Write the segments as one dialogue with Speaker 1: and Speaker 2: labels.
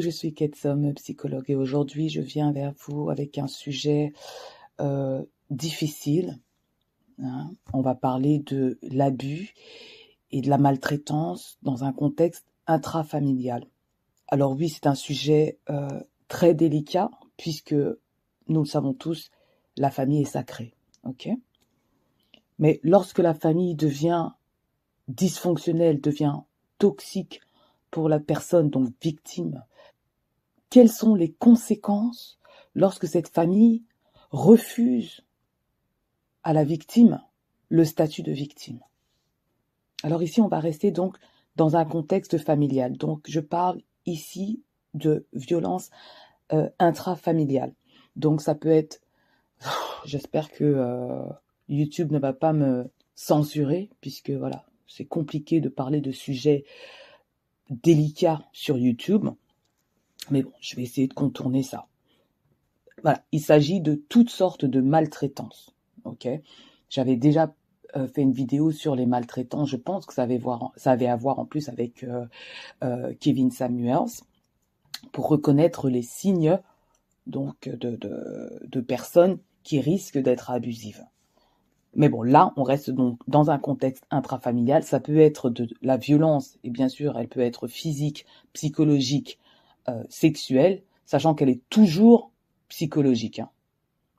Speaker 1: Je suis Ketsom, psychologue, et aujourd'hui je viens vers vous avec un sujet euh, difficile. hein. On va parler de l'abus et de la maltraitance dans un contexte intrafamilial. Alors oui, c'est un sujet euh, très délicat puisque nous le savons tous, la famille est sacrée. Mais lorsque la famille devient dysfonctionnelle, devient toxique pour la personne donc victime, quelles sont les conséquences lorsque cette famille refuse à la victime le statut de victime? Alors ici, on va rester donc dans un contexte familial. Donc je parle ici de violence euh, intrafamiliale. Donc ça peut être, j'espère que euh, YouTube ne va pas me censurer puisque voilà, c'est compliqué de parler de sujets délicats sur YouTube. Mais bon, je vais essayer de contourner ça. Il s'agit de toutes sortes de maltraitances. Ok, j'avais déjà euh, fait une vidéo sur les maltraitants. Je pense que ça avait, à voir en plus avec euh, euh, Kevin Samuels pour reconnaître les signes donc de, de, de personnes qui risquent d'être abusives. Mais bon, là, on reste donc dans un contexte intrafamilial. Ça peut être de la violence, et bien sûr, elle peut être physique, psychologique, euh, sexuelle, sachant qu'elle est toujours psychologique. hein.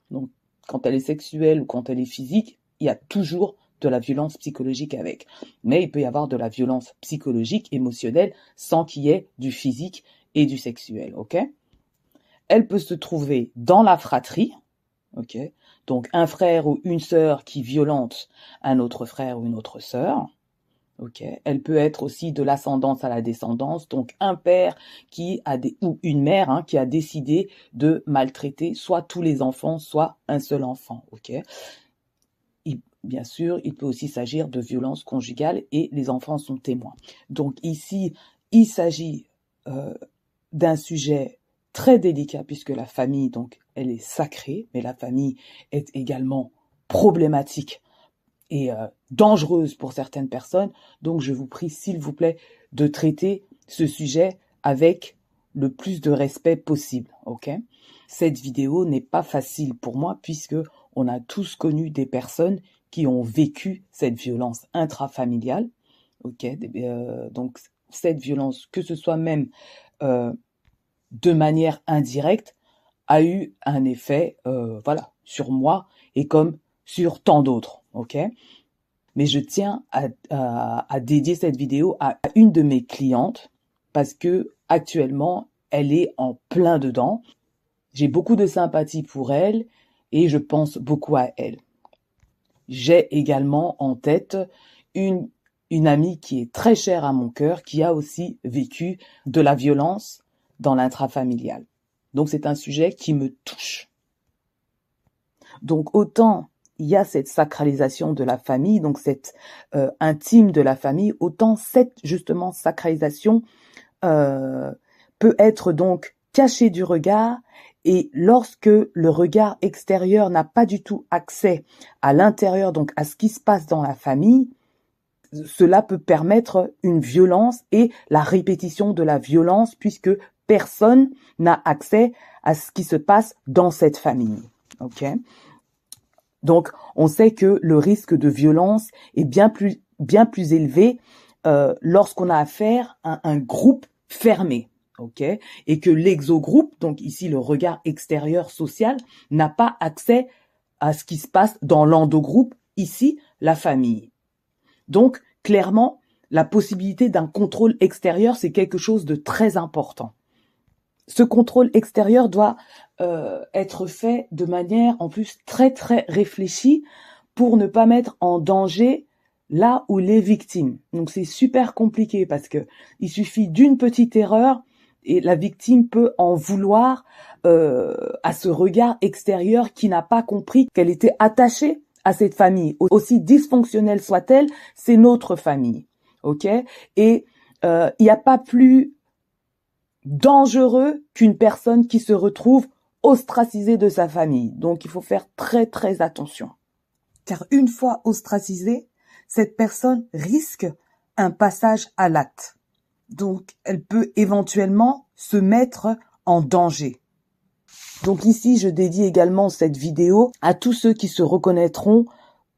Speaker 1: Donc, quand elle est sexuelle ou quand elle est physique, il y a toujours de la violence psychologique avec. Mais il peut y avoir de la violence psychologique, émotionnelle, sans qu'il y ait du physique et du sexuel. Ok? Elle peut se trouver dans la fratrie. Ok? Donc, un frère ou une sœur qui violente un autre frère ou une autre sœur. Elle peut être aussi de l'ascendance à la descendance, donc un père qui a des ou une mère hein, qui a décidé de maltraiter soit tous les enfants, soit un seul enfant. Bien sûr, il peut aussi s'agir de violences conjugales et les enfants sont témoins. Donc ici, il s'agit euh, d'un sujet très délicat puisque la famille, donc, elle est sacrée, mais la famille est également problématique et euh, dangereuse pour certaines personnes. Donc, je vous prie, s'il vous plaît, de traiter ce sujet avec le plus de respect possible. Ok? Cette vidéo n'est pas facile pour moi puisque on a tous connu des personnes qui ont vécu cette violence intrafamiliale. Ok? Euh, Donc, cette violence, que ce soit même euh, de manière indirecte, a eu un effet, euh, voilà, sur moi et comme sur tant d'autres. Ok? Mais je tiens à, à- à dédier cette vidéo à une de mes clientes parce que actuellement elle est en plein dedans. J'ai beaucoup de sympathie pour elle et je pense beaucoup à elle. J'ai également en tête une, une amie qui est très chère à mon cœur, qui a aussi vécu de la violence dans l'intrafamilial. Donc c'est un sujet qui me touche. Donc autant il y a cette sacralisation de la famille, donc cette euh, intime de la famille, autant cette justement sacralisation euh, peut être donc cachée du regard et lorsque le regard extérieur n'a pas du tout accès à l'intérieur, donc à ce qui se passe dans la famille, cela peut permettre une violence et la répétition de la violence puisque personne n'a accès à ce qui se passe dans cette famille. Ok? Donc, on sait que le risque de violence est bien plus, bien plus élevé euh, lorsqu'on a affaire à un groupe fermé, ok, et que l'exogroupe, donc ici le regard extérieur social, n'a pas accès à ce qui se passe dans l'endogroupe, ici la famille. Donc, clairement, la possibilité d'un contrôle extérieur, c'est quelque chose de très important. Ce contrôle extérieur doit euh, être fait de manière en plus très très réfléchie pour ne pas mettre en danger là où les victimes. Donc c'est super compliqué parce que il suffit d'une petite erreur et la victime peut en vouloir euh, à ce regard extérieur qui n'a pas compris qu'elle était attachée à cette famille. Aussi dysfonctionnelle soit-elle, c'est notre famille. Ok? Et euh, il n'y a pas plus dangereux qu'une personne qui se retrouve ostracisée de sa famille. Donc il faut faire très très attention. Car une fois ostracisée, cette personne risque un passage à l'acte. Donc, elle peut éventuellement se mettre en danger. Donc ici, je dédie également cette vidéo à tous ceux qui se reconnaîtront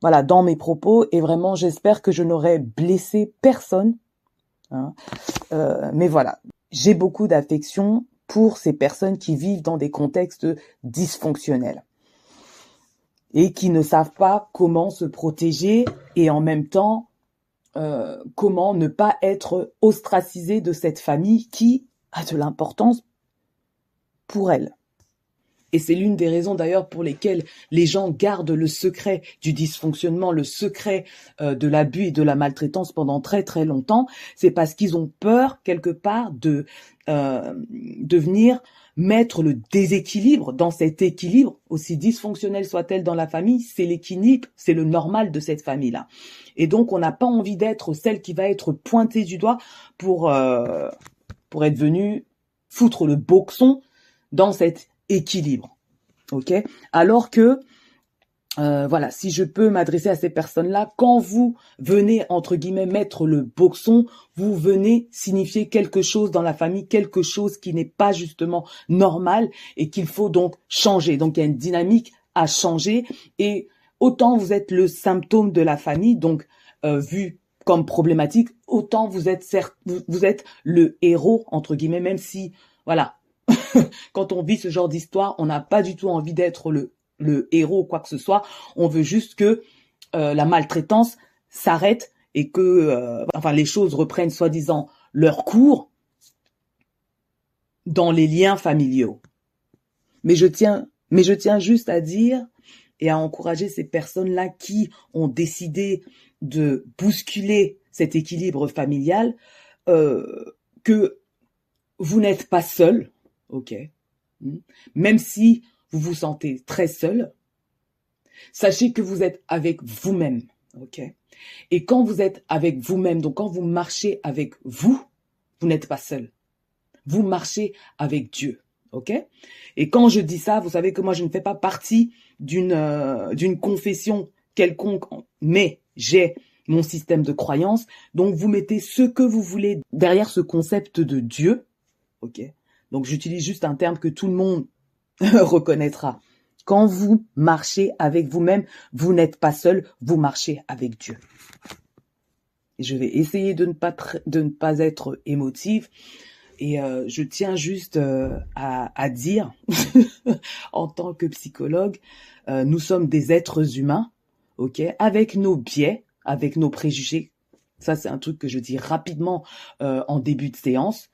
Speaker 1: voilà, dans mes propos et vraiment, j'espère que je n'aurai blessé personne. Hein. Euh, mais voilà, j'ai beaucoup d'affection pour ces personnes qui vivent dans des contextes dysfonctionnels et qui ne savent pas comment se protéger et en même temps euh, comment ne pas être ostracisé de cette famille qui a de l'importance pour elle. Et c'est l'une des raisons d'ailleurs pour lesquelles les gens gardent le secret du dysfonctionnement, le secret euh, de l'abus et de la maltraitance pendant très très longtemps. C'est parce qu'ils ont peur quelque part de euh, de venir mettre le déséquilibre dans cet équilibre, aussi dysfonctionnel soit-elle dans la famille, c'est l'équilibre, c'est le normal de cette famille-là. Et donc on n'a pas envie d'être celle qui va être pointée du doigt pour euh, pour être venue foutre le boxon dans cet équilibre. OK? Alors que euh, voilà, si je peux m'adresser à ces personnes-là, quand vous venez entre guillemets mettre le boxon, vous venez signifier quelque chose dans la famille, quelque chose qui n'est pas justement normal et qu'il faut donc changer. Donc il y a une dynamique à changer et autant vous êtes le symptôme de la famille, donc euh, vu comme problématique, autant vous êtes certes, vous êtes le héros entre guillemets, même si voilà, quand on vit ce genre d'histoire, on n'a pas du tout envie d'être le, le héros ou quoi que ce soit. On veut juste que euh, la maltraitance s'arrête et que euh, enfin les choses reprennent soi-disant leur cours dans les liens familiaux. Mais je tiens mais je tiens juste à dire et à encourager ces personnes-là qui ont décidé de bousculer cet équilibre familial euh, que vous n'êtes pas seul, ok. Hmm? Même si vous vous sentez très seul, sachez que vous êtes avec vous-même, ok. Et quand vous êtes avec vous-même, donc quand vous marchez avec vous, vous n'êtes pas seul. Vous marchez avec Dieu, ok. Et quand je dis ça, vous savez que moi je ne fais pas partie d'une euh, confession quelconque, mais j'ai mon système de croyance. Donc vous mettez ce que vous voulez derrière ce concept de Dieu, ok donc j'utilise juste un terme que tout le monde reconnaîtra. Quand vous marchez avec vous-même, vous n'êtes pas seul, vous marchez avec Dieu. je vais essayer de ne pas de ne pas être émotive et euh, je tiens juste euh, à, dire en tant que psychologue, euh, nous sommes des êtres humains, ok, avec nos biais, avec nos préjugés. Ça c'est un truc que je dis rapidement en début de séance,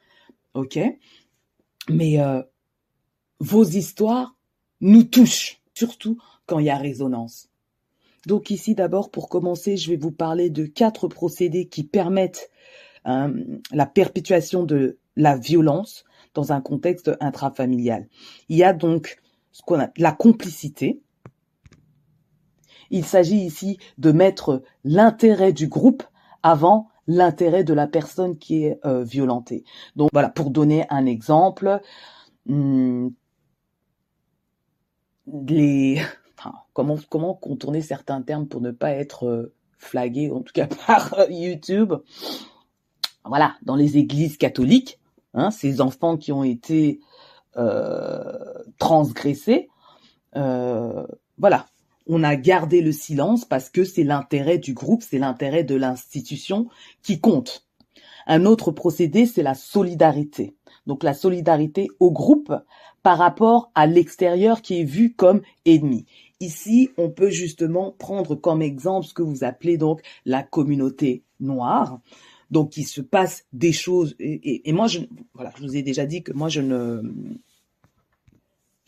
Speaker 1: ok. Mais euh, vos histoires nous touchent, surtout quand il y a résonance. Donc ici d'abord, pour commencer, je vais vous parler de quatre procédés qui permettent euh, la perpétuation de la violence dans un contexte intrafamilial. Il y a donc ce qu'on a la complicité. Il s'agit ici de mettre l'intérêt du groupe avant l'intérêt de la personne qui est euh, violentée. Donc voilà, pour donner un exemple, hmm, les comment contourner certains termes pour ne pas être euh, flagué, en tout cas par euh, YouTube. Voilà, dans les églises catholiques, hein, ces enfants qui ont été transgressés, voilà, on a gardé le silence parce que c'est l'intérêt du groupe, c'est l'intérêt de l'institution qui compte. Un autre procédé, c'est la solidarité. Donc la solidarité au groupe par rapport à l'extérieur qui est vu comme ennemi. Ici, on peut justement prendre comme exemple ce que vous appelez donc la communauté noire. Donc il se passe des choses et, moi je voilà, je vous ai déjà dit que moi je ne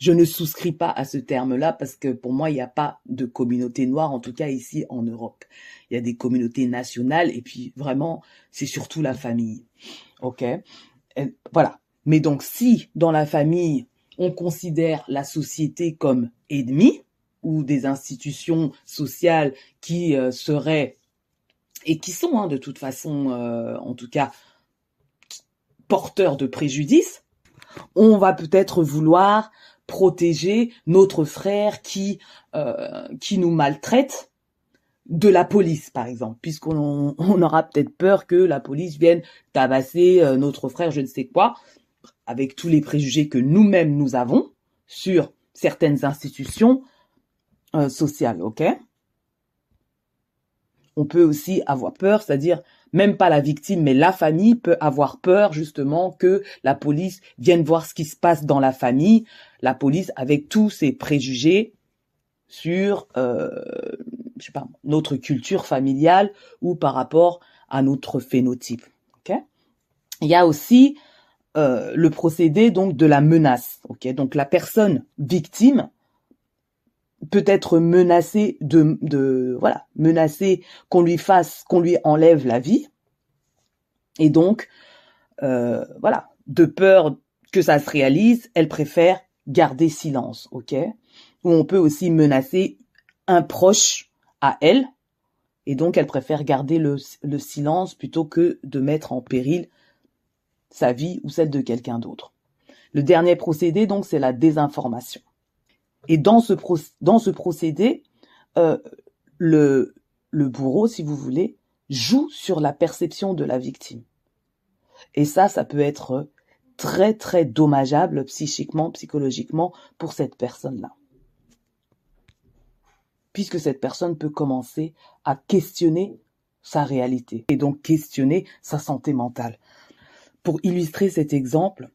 Speaker 1: je ne souscris pas à ce terme-là parce que pour moi, il n'y a pas de communauté noire, en tout cas ici en Europe. Il y a des communautés nationales et puis vraiment, c'est surtout la famille. OK? Voilà. Mais donc, si dans la famille, on considère la société comme ennemie ou des institutions sociales qui euh, seraient et qui sont hein, de toute façon, euh, en tout cas, porteurs de préjudice, on va peut-être vouloir protéger notre frère qui euh, qui nous maltraite de la police, par exemple, puisqu'on on aura peut-être peur que la police vienne tabasser euh, notre frère, je ne sais quoi, avec tous les préjugés que nous-mêmes nous avons sur certaines institutions euh, sociales, ok? On peut aussi avoir peur, c'est-à-dire même pas la victime, mais la famille peut avoir peur justement que la police vienne voir ce qui se passe dans la famille, la police avec tous ses préjugés sur, euh, je sais pas, notre culture familiale ou par rapport à notre phénotype. Ok? Il y a aussi euh, le procédé donc de la menace. Ok? Donc la personne victime peut être menacée de, de voilà menacée qu'on lui fasse, qu'on lui enlève la vie. Et donc euh, voilà, de peur que ça se réalise, elle préfère garder silence. Ok? Ou on peut aussi menacer un proche à elle, et donc elle préfère garder le, silence plutôt que de mettre en péril sa vie ou celle de quelqu'un d'autre. Le dernier procédé, donc, c'est la désinformation. Et dans ce, dans ce procédé, euh, le, le bourreau, si vous voulez, joue sur la perception de la victime. Et ça, ça peut être très, très dommageable psychiquement, psychologiquement pour cette personne-là puisque cette personne peut commencer à questionner sa réalité et donc questionner sa santé mentale. Pour illustrer cet exemple,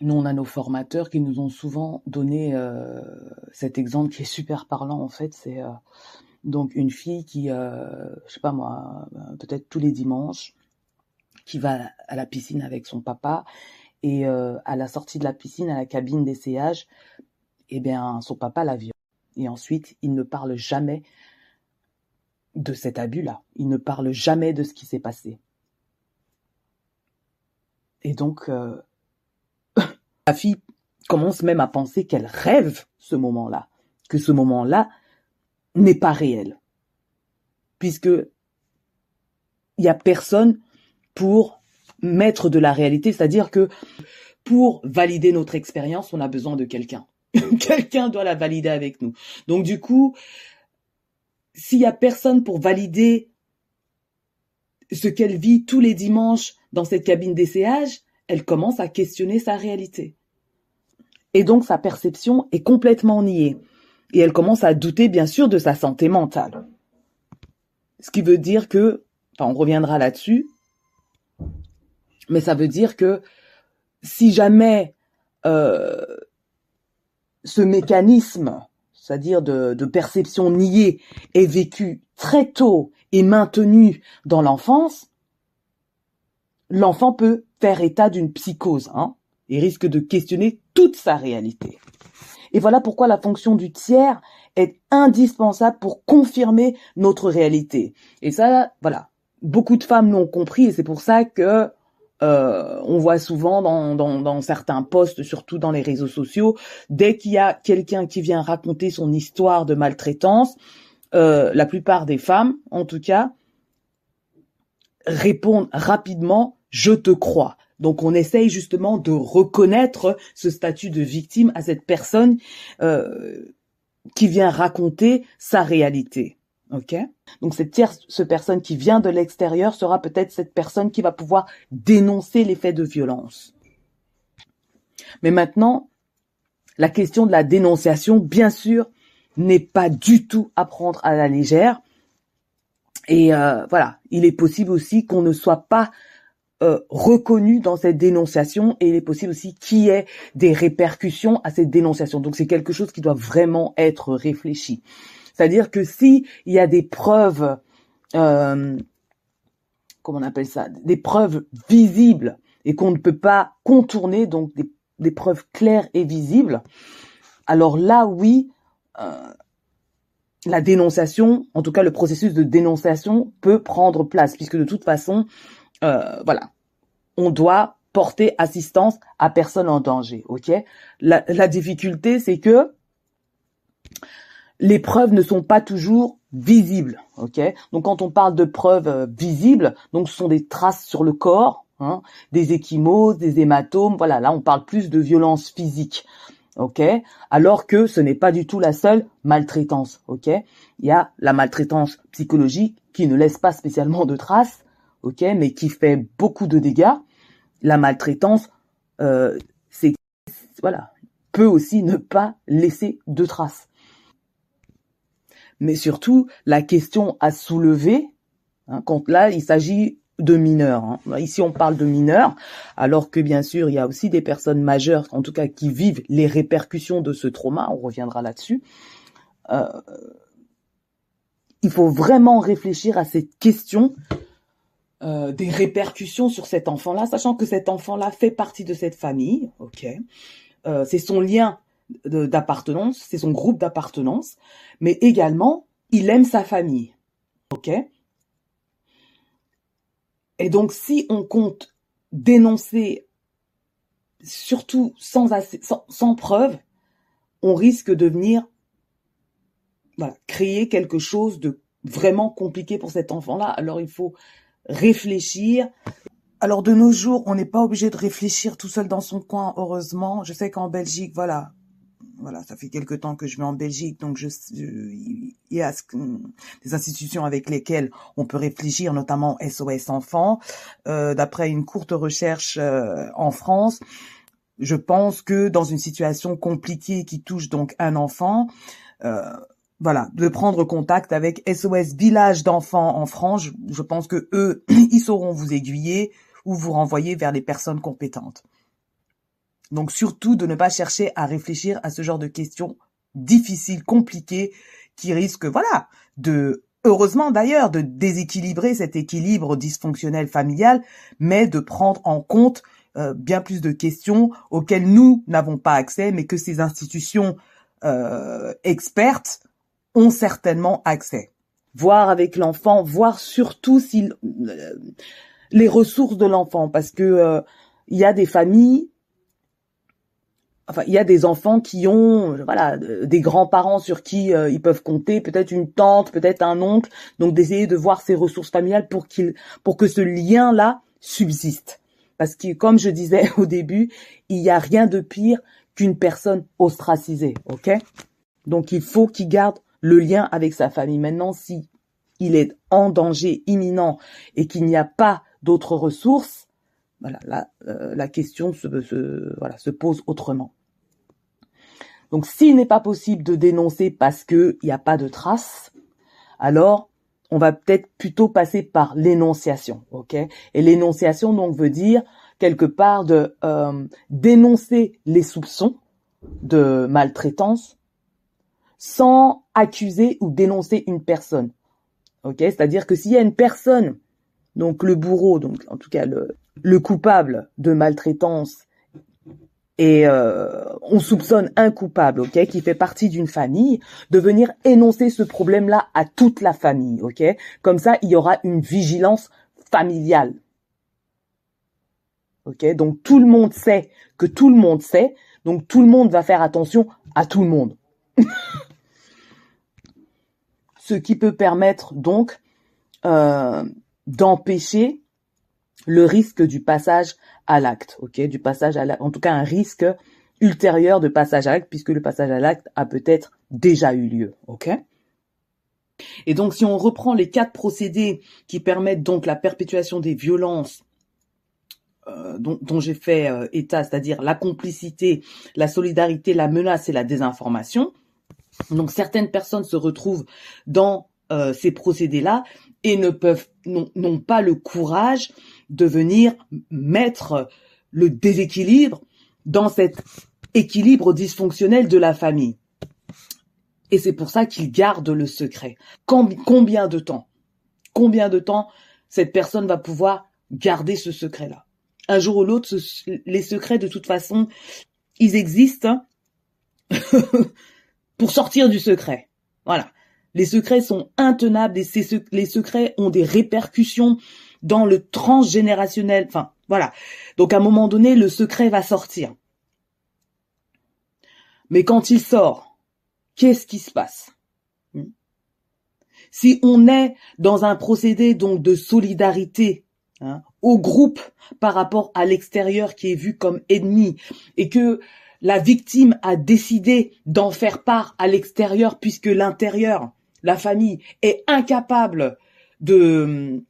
Speaker 1: nous on a nos formateurs qui nous ont souvent donné euh, cet exemple qui est super parlant en fait, c'est euh, donc une fille qui, euh, je sais pas moi, euh, peut-être tous les dimanches, qui va à la piscine avec son papa et à la sortie de la piscine, à la cabine d'essayage, eh bien son papa la viole. Et ensuite, il ne parle jamais de cet abus-là. Il ne parle jamais de ce qui s'est passé. Et donc, la fille commence même à penser qu'elle rêve ce moment-là, que ce moment-là n'est pas réel. Puisque il n'y a personne pour mettre de la réalité, c'est-à-dire que pour valider notre expérience, on a besoin de quelqu'un. Quelqu'un doit la valider avec nous. Donc du coup, s'il y a personne pour valider ce qu'elle vit tous les dimanches dans cette cabine d'essayage, elle commence à questionner sa réalité. Et donc sa perception est complètement niée. Et elle commence à douter bien sûr de sa santé mentale. Ce qui veut dire que, enfin on reviendra là-dessus, mais ça veut dire que si jamais euh, ce mécanisme, c'est-à-dire de, perception niée, est vécu très tôt et maintenu dans l'enfance, l'enfant peut faire état d'une psychose hein, et risque de questionner toute sa réalité. Et voilà pourquoi la fonction du tiers est indispensable pour confirmer notre réalité. Et ça, voilà, beaucoup de femmes l'ont compris et c'est pour ça que euh, on voit souvent dans, dans, certains posts, surtout dans les réseaux sociaux, dès qu'il y a quelqu'un qui vient raconter son histoire de maltraitance, euh, la plupart des femmes, en tout cas, répondent rapidement je te crois. Donc on essaye justement de reconnaître ce statut de victime à cette personne euh, qui vient raconter sa réalité. Ok? Donc cette tierce personne qui vient de l'extérieur sera peut-être cette personne qui va pouvoir dénoncer les faits de violence. Mais maintenant, la question de la dénonciation, bien sûr, n'est pas du tout à prendre à la légère. Et euh, voilà, il est possible aussi qu'on ne soit pas euh, reconnu dans cette dénonciation et il est possible aussi qu'il y ait des répercussions à cette dénonciation. Donc c'est quelque chose qui doit vraiment être réfléchi. C'est-à-dire que si il y a des preuves, euh, comment on appelle ça, des preuves visibles et qu'on ne peut pas contourner, donc des, preuves claires et visibles, alors là, oui, euh, la dénonciation, en tout cas le processus de dénonciation peut prendre place, puisque de toute façon, euh, voilà, on doit porter assistance à personne en danger, ok? La, la difficulté, c'est que les preuves ne sont pas toujours visibles. Ok, donc quand on parle de preuves euh, visibles, donc ce sont des traces sur le corps, hein, des échymoses, des hématomes. Voilà, là on parle plus de violence physique. ok? Alors que ce n'est pas du tout la seule maltraitance, ok? Il y a la maltraitance psychologique qui ne laisse pas spécialement de traces, ok, mais qui fait beaucoup de dégâts. La maltraitance, euh, c'est voilà, peut aussi ne pas laisser de traces. Mais surtout, la question à soulever, hein, quand là, il s'agit de mineurs. Hein. Ici, on parle de mineurs, alors que bien sûr, il y a aussi des personnes majeures, en tout cas, qui vivent les répercussions de ce trauma. On reviendra là-dessus. Euh, il faut vraiment réfléchir à cette question euh, des répercussions sur cet enfant-là, sachant que cet enfant-là fait partie de cette famille. Ok, euh, c'est son lien d'appartenance, c'est son groupe d'appartenance, mais également, il aime sa famille. Ok et donc, si on compte dénoncer, surtout sans, sans, preuve, on risque de venir créer quelque chose de vraiment compliqué pour cet enfant-là. Alors, il faut réfléchir. Alors, de nos jours, on n'est pas obligé de réfléchir tout seul dans son coin, heureusement. Je sais qu'en Belgique, voilà, voilà, ça fait quelque temps que je vais en Belgique, donc je, il y a des institutions avec lesquelles on peut réfléchir, notamment SOS Enfants. Euh, D'après une courte recherche euh, en France, je pense que dans une situation compliquée qui touche donc un enfant, euh, voilà, de prendre contact avec SOS Village d'enfants en France. je pense que eux, ils sauront vous aiguiller ou vous renvoyer vers les personnes compétentes. Donc surtout de ne pas chercher à réfléchir à ce genre de questions difficiles, compliquées, qui risquent, voilà, de, heureusement d'ailleurs, de déséquilibrer cet équilibre dysfonctionnel familial, mais de prendre en compte euh, bien plus de questions auxquelles nous n'avons pas accès, mais que ces institutions euh, expertes ont certainement accès. Voir avec l'enfant, voir surtout si euh, les ressources de l'enfant, parce que il y a des familles enfin, il y a des enfants qui ont, voilà, des grands-parents sur qui euh, ils peuvent compter, peut-être une tante, peut-être un oncle, donc d'essayer de voir ces ressources familiales pour qu'il, pour que ce lien-là subsiste. Parce que, comme je disais au début, il n'y a rien de pire qu'une personne ostracisée, ok? Donc il faut qu'il garde le lien avec sa famille. Maintenant, si il est en danger imminent et qu'il n'y a pas d'autres ressources, voilà, la, euh, la question se pose autrement. Donc, s'il n'est pas possible de dénoncer parce qu'il n'y a pas de traces, alors on va peut-être plutôt passer par l'énonciation, ok? Et l'énonciation donc veut dire quelque part de euh, dénoncer les soupçons de maltraitance sans accuser ou dénoncer une personne, ok C'est-à-dire que s'il y a une personne, donc le bourreau, donc en tout cas le, le coupable de maltraitance et euh, on soupçonne un coupable, ok, qui fait partie d'une famille, de venir énoncer ce problème-là à toute la famille, ok? Comme ça, il y aura une vigilance familiale, ok? Donc tout le monde sait que tout le monde sait, donc tout le monde va faire attention à tout le monde. ce qui peut permettre donc euh, d'empêcher le risque du passage à l'acte, ok, du passage à en tout cas un risque ultérieur de passage à l'acte, puisque le passage à l'acte a peut-être déjà eu lieu, ok. Et donc, si on reprend les quatre procédés qui permettent donc la perpétuation des violences euh, dont, j'ai fait euh, état, c'est-à-dire la complicité, la solidarité, la menace et la désinformation. Donc certaines personnes se retrouvent dans euh, ces procédés-là et ne n'ont pas le courage de venir mettre le déséquilibre dans cet équilibre dysfonctionnel de la famille. Et c'est pour ça qu'ils gardent le secret. Combien de temps? Combien de temps cette personne va pouvoir garder ce secret-là? Un jour ou l'autre, les secrets, de toute façon, ils existent pour sortir du secret. Voilà. Les secrets sont intenables et les secrets ont des répercussions dans le transgénérationnel. Enfin, voilà. Donc à un moment donné, le secret va sortir. Mais quand il sort, qu'est-ce qui se passe? Hmm? Si on est dans un procédé donc de solidarité hein, au groupe par rapport à l'extérieur qui est vu comme ennemi et que la victime a décidé d'en faire part à l'extérieur puisque l'intérieur, la famille, est incapable de,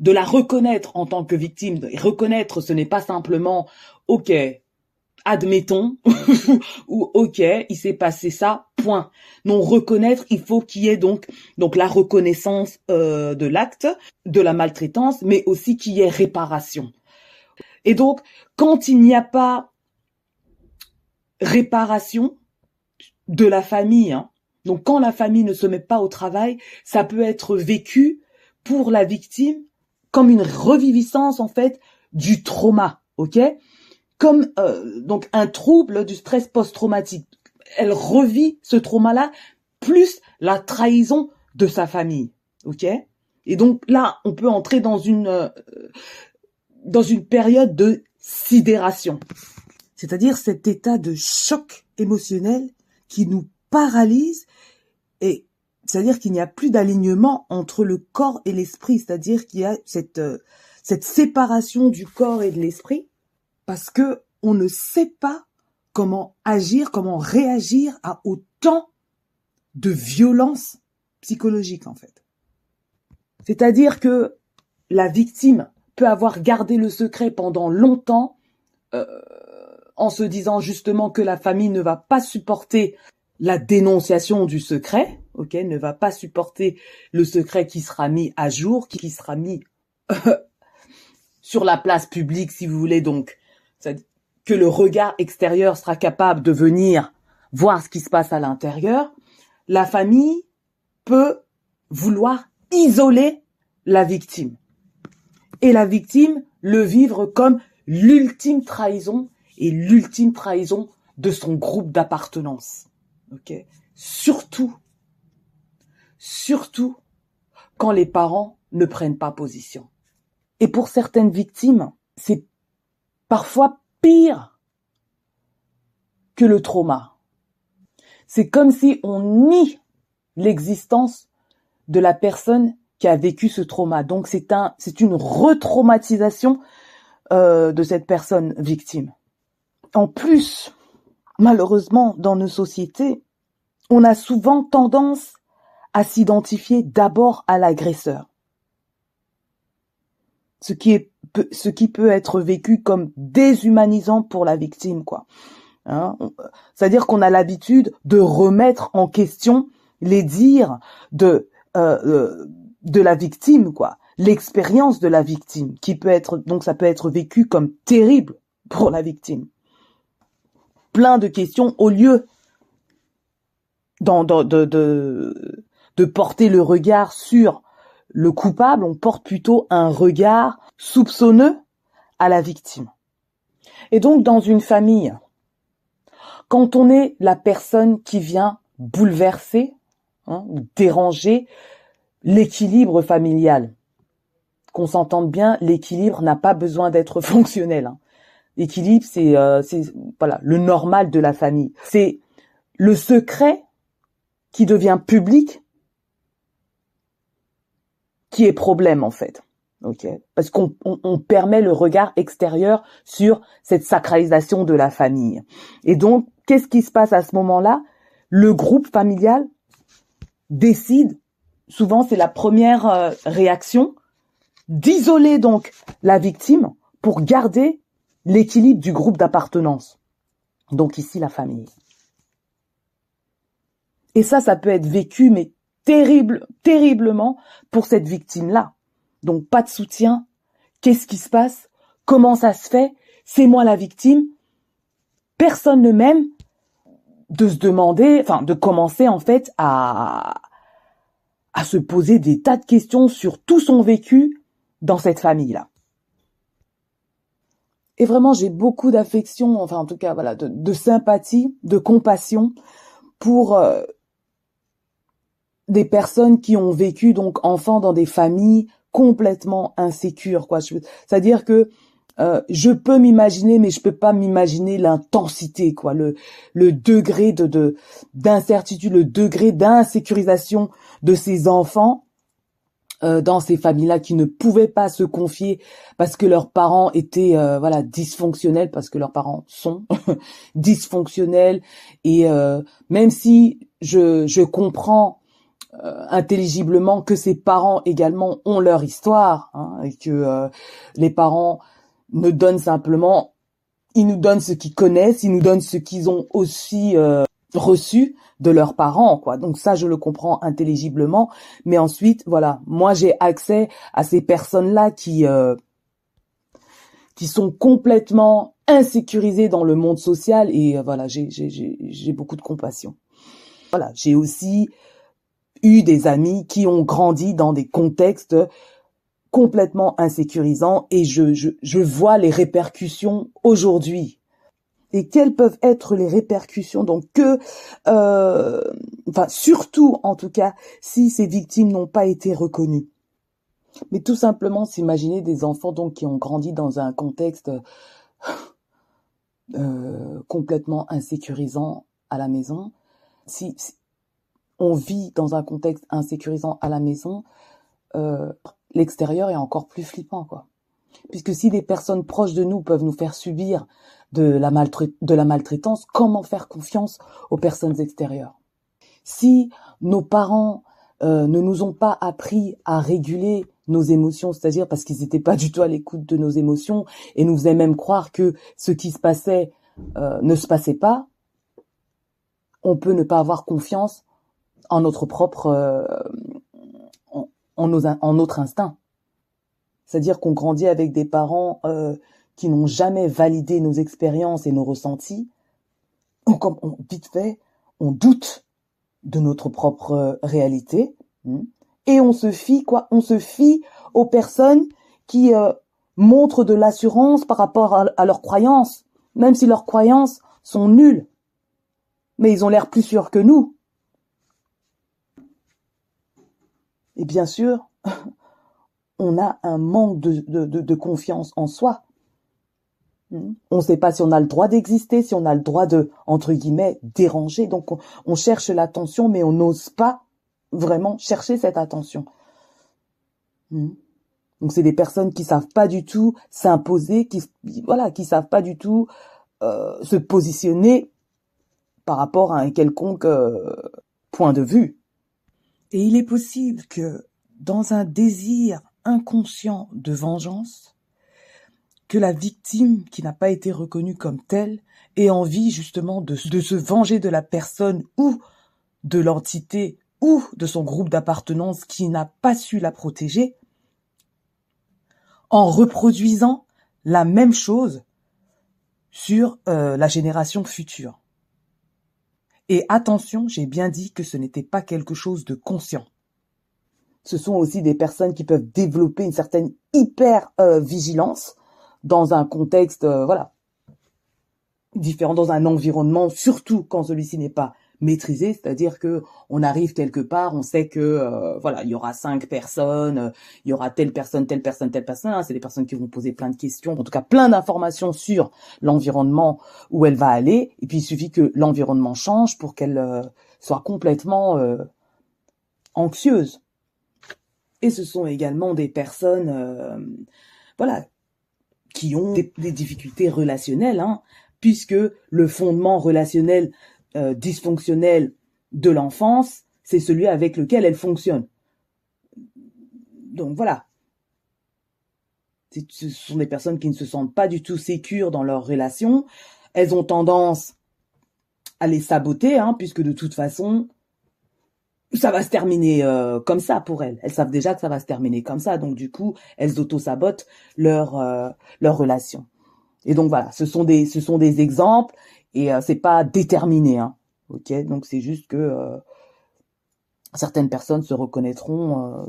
Speaker 1: de la reconnaître en tant que victime. Reconnaître, ce n'est pas simplement, ok, admettons, ou ok, il s'est passé ça, point. Non, reconnaître, il faut qu'il y ait donc donc la reconnaissance euh, de l'acte, de la maltraitance, mais aussi qu'il y ait réparation. Et donc, quand il n'y a pas réparation de la famille, hein, donc quand la famille ne se met pas au travail, ça peut être vécu pour la victime comme une reviviscence en fait du trauma, ok? Comme euh, donc un trouble du stress post-traumatique. Elle revit ce trauma-là plus la trahison de sa famille, ok? Et donc là, on peut entrer dans une euh, dans une période de sidération, c'est-à-dire cet état de choc émotionnel qui nous paralyse et c'est-à-dire qu'il n'y a plus d'alignement entre le corps et l'esprit, c'est-à-dire qu'il y a cette euh, cette séparation du corps et de l'esprit parce que on ne sait pas comment agir, comment réagir à autant de violence psychologique en fait. C'est-à-dire que la victime peut avoir gardé le secret pendant longtemps euh, en se disant justement que la famille ne va pas supporter la dénonciation du secret, ok, ne va pas supporter le secret qui sera mis à jour, qui sera mis sur la place publique, si vous voulez, donc que le regard extérieur sera capable de venir voir ce qui se passe à l'intérieur. La famille peut vouloir isoler la victime et la victime le vivre comme l'ultime trahison et l'ultime trahison de son groupe d'appartenance. Ok? Surtout, surtout quand les parents ne prennent pas position. Et pour certaines victimes, c'est parfois pire que le trauma. C'est comme si on nie l'existence de la personne qui a vécu ce trauma. Donc c'est un, c'est une retraumatisation euh, de cette personne victime. En plus, malheureusement, dans nos sociétés, on a souvent tendance à s'identifier d'abord à l'agresseur. Ce qui est, ce qui peut être vécu comme déshumanisant pour la victime, quoi. Hein C'est-à-dire qu'on a l'habitude de remettre en question les dires de euh, euh de la victime, quoi. L'expérience de la victime, qui peut être, donc ça peut être vécu comme terrible pour la victime. Plein de questions au lieu de, porter le regard sur le coupable, on porte plutôt un regard soupçonneux à la victime. Et donc dans une famille, quand on est la personne qui vient bouleverser, hein, déranger l'équilibre familial. Qu'on s'entende bien, l'équilibre n'a pas besoin d'être fonctionnel. Hein. L'équilibre, c'est euh, voilà le normal de la famille. C'est le secret qui devient public qui est problème en fait. Parce qu'on on, permet le regard extérieur sur cette sacralisation de la famille. Et donc, qu'est-ce qui se passe à ce moment-là? Le groupe familial décide souvent c'est la première euh, réaction, d'isoler donc la victime pour garder l'équilibre du groupe d'appartenance. Donc ici la famille. Et ça, ça peut être vécu, mais terrible, terriblement pour cette victime-là. Donc pas de soutien. Qu'est-ce qui se passe? Comment ça se fait? C'est moi la victime. Personne ne m'aime. De se demander, enfin de commencer en fait à, à se poser des tas de questions sur tout son vécu dans cette famille-là. Et vraiment, j'ai beaucoup d'affection, enfin en tout cas, voilà, de, sympathie, de compassion pour euh, des personnes qui ont vécu donc enfants dans des familles complètement insécures, quoi. C'est-à-dire que euh, je peux m'imaginer, mais je peux pas m'imaginer l'intensité, quoi, le le degré de d'incertitude, le degré d'insécurisation de ces enfants euh, dans ces familles-là qui ne pouvaient pas se confier parce que leurs parents étaient euh, voilà dysfonctionnels parce que leurs parents sont dysfonctionnels. Et euh, même si je je comprends intelligiblement que ces parents également ont leur histoire hein, et que les parents ne donnent simplement ils nous donnent ce qu'ils connaissent ils nous donnent ce qu'ils ont aussi reçu de leurs parents, quoi. Donc ça, je le comprends intelligiblement. Mais ensuite, voilà, moi j'ai accès à ces personnes-là qui euh, qui sont complètement insécurisées dans le monde social et euh, voilà, j'ai j'ai beaucoup de compassion. Voilà, j'ai aussi eu des amis qui ont grandi dans des contextes complètement insécurisants et je, je, je vois les répercussions aujourd'hui et quelles peuvent être les répercussions. Donc que, euh, enfin surtout en tout cas, si ces victimes n'ont pas été reconnues. Mais tout simplement s'imaginer des enfants donc qui ont grandi dans un contexte euh, complètement insécurisant à la maison. Si, on vit dans un contexte insécurisant à la maison, euh, l'extérieur est encore plus flippant, quoi. Puisque si des personnes proches de nous peuvent nous faire subir de la, maltraitance, comment faire confiance aux personnes extérieures Si nos parents euh, ne nous ont pas appris à réguler nos émotions, c'est-à-dire parce qu'ils n'étaient pas du tout à l'écoute de nos émotions et nous faisaient même croire que ce qui se passait euh, ne se passait pas, on peut ne pas avoir confiance en notre propre, euh, en, notre instinct. C'est-à-dire qu'on grandit avec des parents qui n'ont jamais validé nos expériences et nos ressentis. Donc, on, vite fait, on doute de notre propre euh, réalité hein, et on se fie quoi On se fie aux personnes qui euh, montrent de l'assurance par rapport à, leurs croyances, même si leurs croyances sont nulles. Mais ils ont l'air plus sûrs que nous. Et bien sûr, on a un manque de, confiance en soi. Hmm. On ne sait pas si on a le droit d'exister, si on a le droit de, entre guillemets, déranger. Donc on, cherche l'attention, mais on n'ose pas vraiment chercher cette attention. Hmm. Donc c'est des personnes qui savent pas du tout s'imposer, qui voilà, qui savent pas du tout euh, se positionner par rapport à un quelconque euh, point de vue. Et il est possible que dans un désir inconscient de vengeance, que la victime qui n'a pas été reconnue comme telle ait envie justement de, se venger de la personne ou de l'entité ou de son groupe d'appartenance qui n'a pas su la protéger, en reproduisant la même chose sur euh, la génération future. Et attention, j'ai bien dit que ce n'était pas quelque chose de conscient ce sont aussi des personnes qui peuvent développer une certaine hyper euh, vigilance dans un contexte euh, voilà différent dans un environnement surtout quand celui-ci n'est pas maîtrisé c'est-à-dire que on arrive quelque part on sait que euh, voilà il y aura cinq personnes il y aura telle personne telle personne telle personne hein, c'est des personnes qui vont poser plein de questions en tout cas plein d'informations sur l'environnement où elle va aller et puis il suffit que l'environnement change pour qu'elle soit complètement anxieuse. Et ce sont également des personnes, euh, voilà, qui ont des, difficultés relationnelles, hein, puisque le fondement relationnel euh, dysfonctionnel de l'enfance, c'est celui avec lequel elle fonctionne. Donc voilà. Ce sont des personnes qui ne se sentent pas du tout sécures dans leurs relations. Elles ont tendance à les saboter, hein, puisque de toute façon, ça va se terminer euh, comme ça pour elles. Elles savent déjà que ça va se terminer comme ça, donc du coup, elles auto-sabotent leur euh, leur relation. Et donc voilà, ce sont des ce sont des exemples et euh, c'est pas déterminé, hein. Ok, donc c'est juste que euh, certaines personnes se reconnaîtront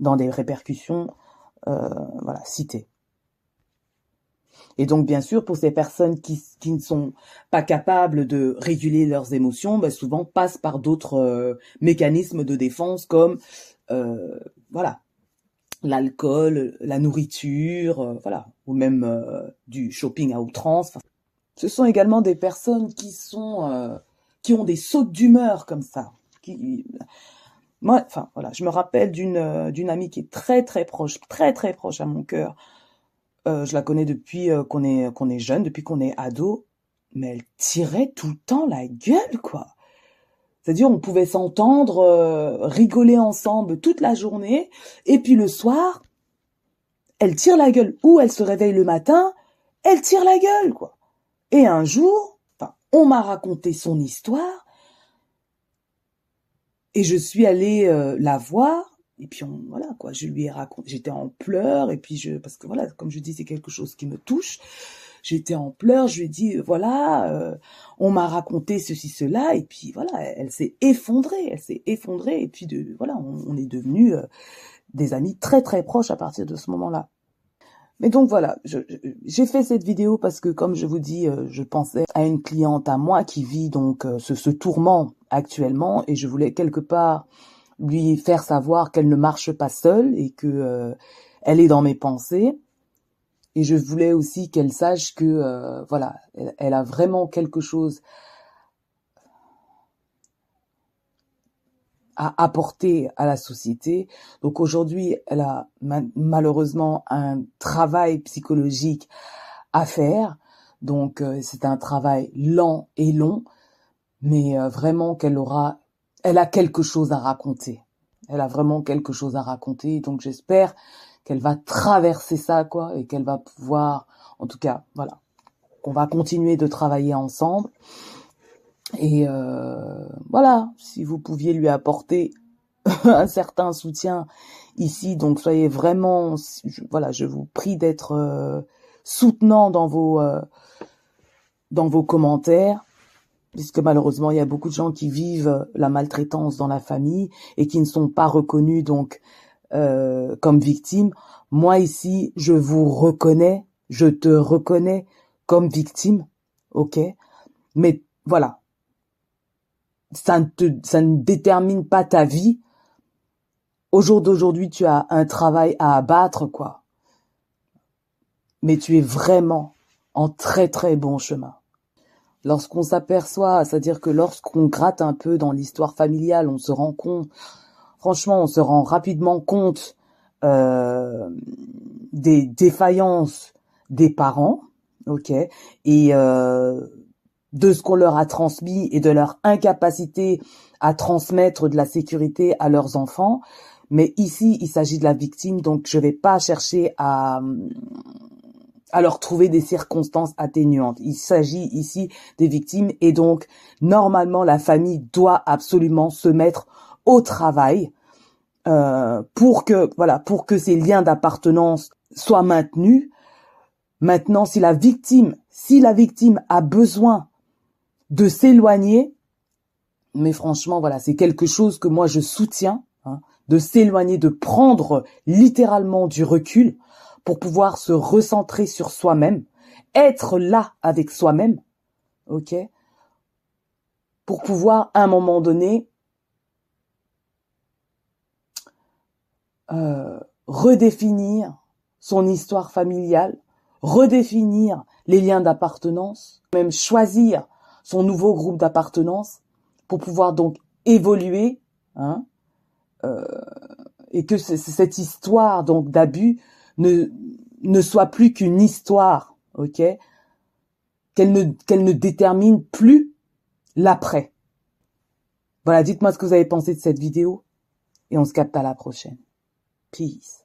Speaker 1: dans des répercussions, voilà, citées. Et donc, bien sûr, pour ces personnes qui, qui ne sont pas capables de réguler leurs émotions, ben, souvent passent par d'autres euh, mécanismes de défense comme, euh, voilà, l'alcool, la nourriture, euh, voilà, ou même du shopping à outrance. ce sont également des personnes qui sont, qui ont des sautes d'humeur comme ça, moi, enfin voilà, je me rappelle d'une d'une amie qui est très très proche, très très proche à mon cœur. Euh, je la connais depuis euh, qu'on est qu'on est jeune, depuis qu'on est ado, mais elle tirait tout le temps la gueule, quoi. C'est-à-dire, on pouvait s'entendre, rigoler ensemble toute la journée, et puis le soir, elle tire la gueule. Ou elle se réveille le matin, elle tire la gueule, quoi. Et un jour, on m'a raconté son histoire, et je suis allée euh, la voir, et puis on, voilà quoi, je lui ai raconté, j'étais en pleurs, et puis je, parce que voilà, comme je dis, c'est quelque chose qui me touche. J'étais en pleurs, je lui ai dit, voilà, euh, on m'a raconté ceci, cela, et puis voilà, elle, s'est effondrée, elle s'est effondrée, et puis de, voilà, on, est devenus euh, des amis très très proches à partir de ce moment-là. Mais donc voilà, j'ai fait cette vidéo parce que comme je vous dis, je pensais à une cliente à moi qui vit donc ce tourment actuellement et je voulais quelque part lui faire savoir qu'elle ne marche pas seule et que euh, elle est dans mes pensées. Et je voulais aussi qu'elle sache que euh, voilà elle, a vraiment quelque chose à apporter à la société. Donc aujourd'hui elle a malheureusement un travail psychologique à faire. Donc euh, c'est un travail lent et long mais vraiment qu'elle aura, elle a quelque chose à raconter. Elle a vraiment quelque chose à raconter, donc j'espère qu'elle va traverser ça, quoi, et qu'elle va pouvoir, en tout cas, voilà, qu'on va continuer de travailler ensemble. Et euh, voilà, si vous pouviez lui apporter un certain soutien ici, donc soyez vraiment, voilà, je vous prie d'être euh, soutenant dans vos dans vos commentaires puisque malheureusement il y a beaucoup de gens qui vivent la maltraitance dans la famille et qui ne sont pas reconnus donc euh, comme victimes. Moi ici, je vous reconnais, je te reconnais comme victime, ok? Mais voilà, ça ne, te, ça ne détermine pas ta vie. Au jour d'aujourd'hui, tu as un travail à abattre, quoi. Mais tu es vraiment en très très bon chemin lorsqu'on s'aperçoit, c'est-à-dire que lorsqu'on gratte un peu dans l'histoire familiale, on se rend compte, franchement, on se rend rapidement compte euh, des défaillances des parents, ok, et euh, de ce qu'on leur a transmis et de leur incapacité à transmettre de la sécurité à leurs enfants. Mais ici, il s'agit de la victime, donc je vais pas chercher à leur trouver des circonstances atténuantes. Il s'agit ici des victimes et donc normalement la famille doit absolument se mettre au travail euh, pour que voilà pour que ces liens d'appartenance soient maintenus. Maintenant, si la victime si la victime a besoin de s'éloigner, mais franchement voilà c'est quelque chose que moi je soutiens hein, de s'éloigner, de prendre littéralement du recul pour pouvoir se recentrer sur soi-même, être là avec soi-même, ok, pour pouvoir à un moment donné euh, redéfinir son histoire familiale, redéfinir les liens d'appartenance, même choisir son nouveau groupe d'appartenance pour pouvoir donc évoluer, hein, euh, et que cette histoire donc d'abus ne, ne soit plus qu'une histoire, ok? Qu'elle ne, qu'elle ne détermine plus l'après. Voilà, dites-moi ce que vous avez pensé de cette vidéo et on se capte à la prochaine. Peace.